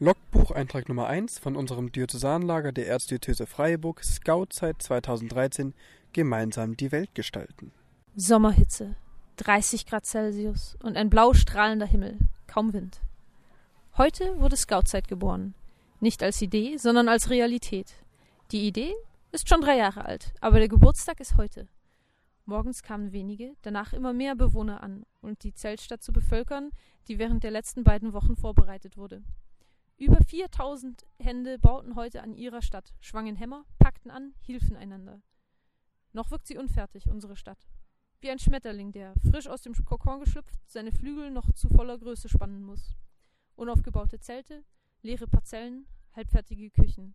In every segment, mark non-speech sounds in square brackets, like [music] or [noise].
Logbucheintrag Nummer 1 von unserem Diözesanlager der Erzdiözese Freiburg Scoutzeit 2013 Gemeinsam die Welt gestalten. Sommerhitze, 30 Grad Celsius und ein blau strahlender Himmel, kaum Wind. Heute wurde Scoutzeit geboren. Nicht als Idee, sondern als Realität. Die Idee ist schon drei Jahre alt, aber der Geburtstag ist heute. Morgens kamen wenige, danach immer mehr Bewohner an, um die Zeltstadt zu bevölkern, die während der letzten beiden Wochen vorbereitet wurde. Über 4000 Hände bauten heute an ihrer Stadt, schwangen Hämmer, packten an, hielfen einander. Noch wirkt sie unfertig, unsere Stadt. Wie ein Schmetterling, der, frisch aus dem Kokon geschlüpft, seine Flügel noch zu voller Größe spannen muss. Unaufgebaute Zelte, leere Parzellen, halbfertige Küchen.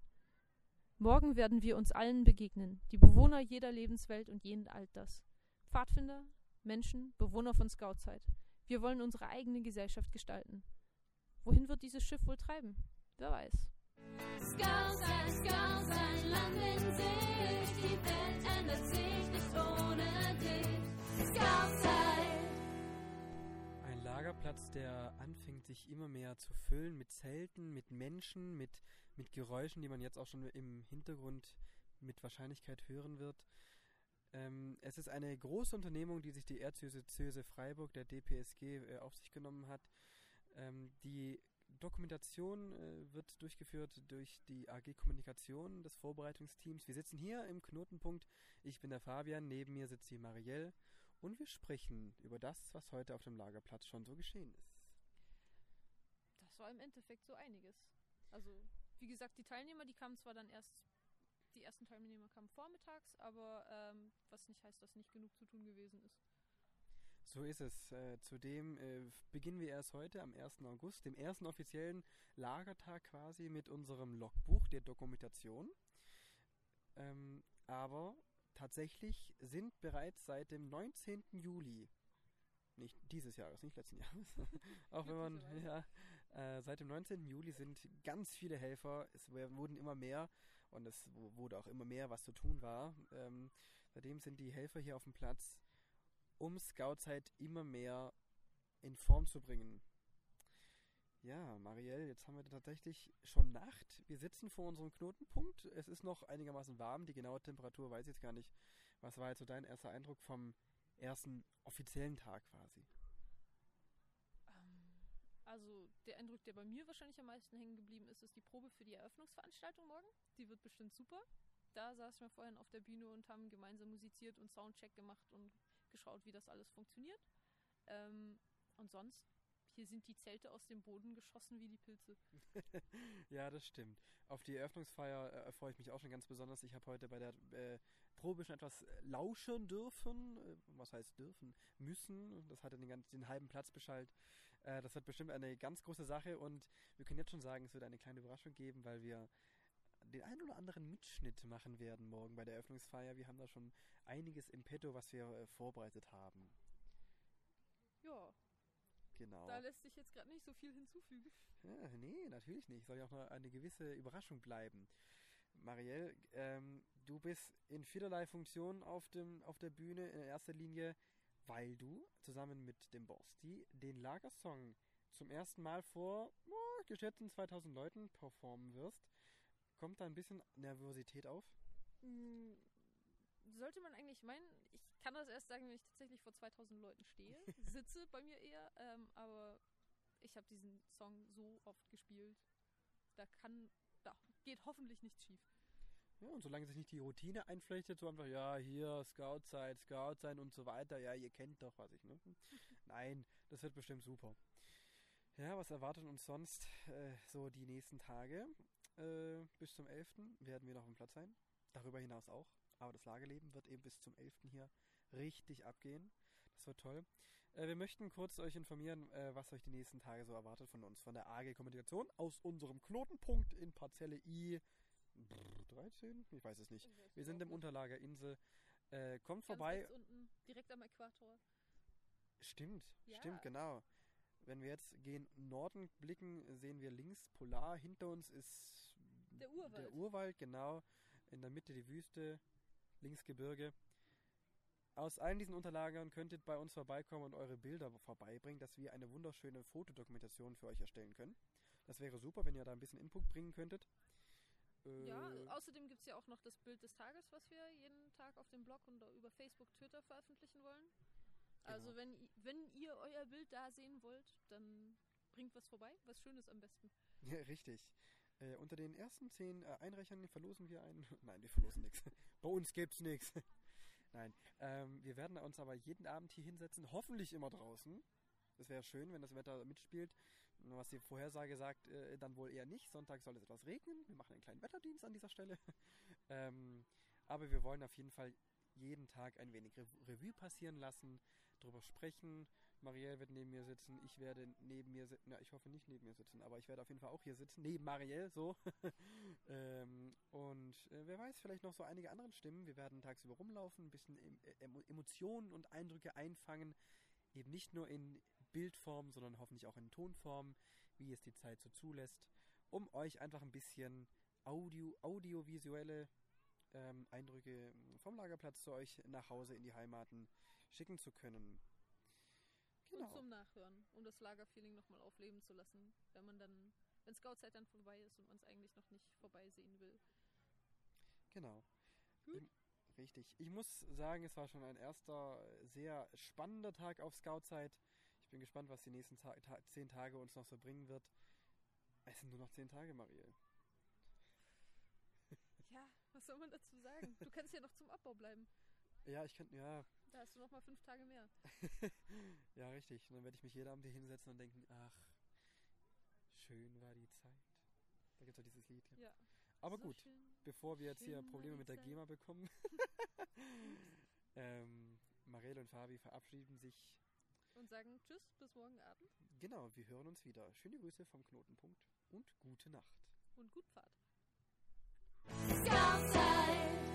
Morgen werden wir uns allen begegnen, die Bewohner jeder Lebenswelt und jeden Alters. Pfadfinder, Menschen, Bewohner von Scoutzeit. Wir wollen unsere eigene Gesellschaft gestalten. Wohin wird dieses Schiff wohl treiben? Wer weiß. Ein Lagerplatz, der anfängt sich immer mehr zu füllen mit Zelten, mit Menschen, mit, mit Geräuschen, die man jetzt auch schon im Hintergrund mit Wahrscheinlichkeit hören wird. Ähm, es ist eine große Unternehmung, die sich die Erzdiözese Freiburg, der DPSG, äh, auf sich genommen hat. Ähm, die Dokumentation äh, wird durchgeführt durch die AG Kommunikation des Vorbereitungsteams. Wir sitzen hier im Knotenpunkt. Ich bin der Fabian, neben mir sitzt die Marielle und wir sprechen über das, was heute auf dem Lagerplatz schon so geschehen ist. Das war im Endeffekt so einiges. Also, wie gesagt, die Teilnehmer, die kamen zwar dann erst, die ersten Teilnehmer kamen vormittags, aber ähm, was nicht heißt, dass nicht genug zu tun gewesen ist. So ist es. Äh, zudem äh, beginnen wir erst heute am 1. August, dem ersten offiziellen Lagertag quasi mit unserem Logbuch der Dokumentation. Ähm, aber tatsächlich sind bereits seit dem 19. Juli, nicht dieses Jahres, nicht letzten Jahres, [laughs] auch wenn man, ja, äh, seit dem 19. Juli sind ganz viele Helfer, es wurden immer mehr und es wurde auch immer mehr, was zu tun war. Ähm, seitdem sind die Helfer hier auf dem Platz um Scoutzeit immer mehr in Form zu bringen. Ja, Marielle, jetzt haben wir tatsächlich schon Nacht. Wir sitzen vor unserem Knotenpunkt. Es ist noch einigermaßen warm. Die genaue Temperatur weiß ich jetzt gar nicht. Was war jetzt so dein erster Eindruck vom ersten offiziellen Tag quasi? Ähm, also der Eindruck, der bei mir wahrscheinlich am meisten hängen geblieben ist, ist die Probe für die Eröffnungsveranstaltung morgen. Die wird bestimmt super. Da saßen wir vorhin auf der Bühne und haben gemeinsam musiziert und Soundcheck gemacht und geschaut, wie das alles funktioniert. Ähm, und sonst, hier sind die Zelte aus dem Boden geschossen wie die Pilze. [laughs] ja, das stimmt. Auf die Eröffnungsfeier äh, freue ich mich auch schon ganz besonders. Ich habe heute bei der äh, Probe schon etwas lauschen dürfen. Äh, was heißt dürfen? Müssen. Das hatte den, den halben Platz beschallt. Äh, das wird bestimmt eine ganz große Sache und wir können jetzt schon sagen, es wird eine kleine Überraschung geben, weil wir den einen oder anderen Mitschnitt machen werden morgen bei der Eröffnungsfeier. Wir haben da schon einiges im Petto, was wir äh, vorbereitet haben. Ja, Genau. da lässt sich jetzt gerade nicht so viel hinzufügen. Ja, nee, natürlich nicht. Soll ja auch noch eine gewisse Überraschung bleiben. Marielle, ähm, du bist in vielerlei Funktionen auf, dem, auf der Bühne, in erster Linie, weil du zusammen mit dem Borsti den Lagersong zum ersten Mal vor oh, geschätzten 2000 Leuten performen wirst. Kommt da ein bisschen Nervosität auf? Mm, Sollte man eigentlich meinen, ich kann das erst sagen, wenn ich tatsächlich vor 2000 Leuten stehe. [laughs] Sitze bei mir eher, ähm, aber ich habe diesen Song so oft gespielt. Da kann, da geht hoffentlich nichts schief. Ja, und solange sich nicht die Routine einflechtet, so einfach, ja, hier, Scout sein, Scout sein und so weiter, ja, ihr kennt doch, was ich, ne? [laughs] Nein, das wird bestimmt super. Ja, was erwartet uns sonst äh, so die nächsten Tage? Äh, bis zum 11. werden wir noch am Platz sein. Darüber hinaus auch. Aber das Lagerleben wird eben bis zum 11. hier richtig abgehen. Das wird toll. Äh, wir möchten kurz euch informieren, äh, was euch die nächsten Tage so erwartet von uns, von der AG Kommunikation aus unserem Knotenpunkt in Parzelle I 13? Ich weiß es nicht. Wir sind im Unterlager Insel. Äh, kommt Ganz vorbei. unten, direkt am Äquator. Stimmt, Ja. stimmt, genau. Wenn wir jetzt gegen Norden blicken, sehen wir links Polar. Hinter uns ist Der Urwald. der Urwald, genau. In der Mitte die Wüste, links Gebirge. Aus allen diesen Unterlagern könntet bei uns vorbeikommen und eure Bilder vorbeibringen, dass wir eine wunderschöne Fotodokumentation für euch erstellen können. Das wäre super, wenn ihr da ein bisschen Input bringen könntet. Äh, Ja, außerdem gibt es ja auch noch das Bild des Tages, was wir jeden Tag auf dem Blog und über Facebook, Twitter veröffentlichen wollen. Also Genau. wenn, i- wenn ihr euer Bild da sehen wollt, dann bringt was vorbei. Was Schönes am besten. Ja, [laughs] richtig. Äh, unter den ersten zehn äh, Einreichern verlosen wir einen. [laughs] Nein, wir verlosen nichts. [laughs] Bei uns gibt's nichts. [laughs] Nein. Ähm, wir werden uns aber jeden Abend hier hinsetzen, hoffentlich immer draußen. Es wäre schön, wenn das Wetter mitspielt. Was die Vorhersage sagt, äh, dann wohl eher nicht. Sonntag soll es etwas regnen. Wir machen einen kleinen Wetterdienst an dieser Stelle. ähm, aber wir wollen auf jeden Fall jeden Tag ein wenig Rev Revue passieren lassen, drüber sprechen. Marielle wird neben mir sitzen, ich werde neben mir sitzen, ja, ich hoffe nicht neben mir sitzen, aber ich werde auf jeden Fall auch hier sitzen, neben Marielle, so. [laughs] ähm, und äh, wer weiß, vielleicht noch so einige andere Stimmen. Wir werden tagsüber rumlaufen, ein bisschen Emo Emotionen und Eindrücke einfangen, eben nicht nur in Bildform, sondern hoffentlich auch in Tonform, wie es die Zeit so zulässt, um euch einfach ein bisschen Audio, audiovisuelle ähm, Eindrücke vom Lagerplatz zu euch nach Hause in die Heimaten schicken zu können. Und Genau. zum Nachhören, um das Lagerfeeling nochmal aufleben zu lassen, wenn man dann, wenn Scoutzeit dann vorbei ist und man es eigentlich noch nicht vorbeisehen will. Genau. Gut. Ähm, Richtig. Ich muss sagen, es war schon ein erster sehr spannender Tag auf Scoutzeit. Ich bin gespannt, was die nächsten Ta ta zehn Tage uns noch so bringen wird. Es sind nur noch zehn Tage, Marielle. Ja, was soll man dazu sagen? Du kannst ja noch zum Abbau bleiben. [laughs] Ja, ich könnte, ja. Da hast du noch mal fünf Tage mehr. [laughs] ja, richtig. Und dann werde ich mich jeden Abend hier hinsetzen und denken, ach, schön war die Zeit. Da gibt es ja dieses Lied. Ja. ja. Aber so gut, schön. bevor wir jetzt hier Probleme mit der Zeit. GEMA bekommen, [laughs] ähm, Marelle und Fabi verabschieden sich. Und sagen Tschüss, bis morgen Abend. Genau, wir hören uns wieder. Schöne Grüße vom Knotenpunkt und gute Nacht. Und gut Fahrt. Sky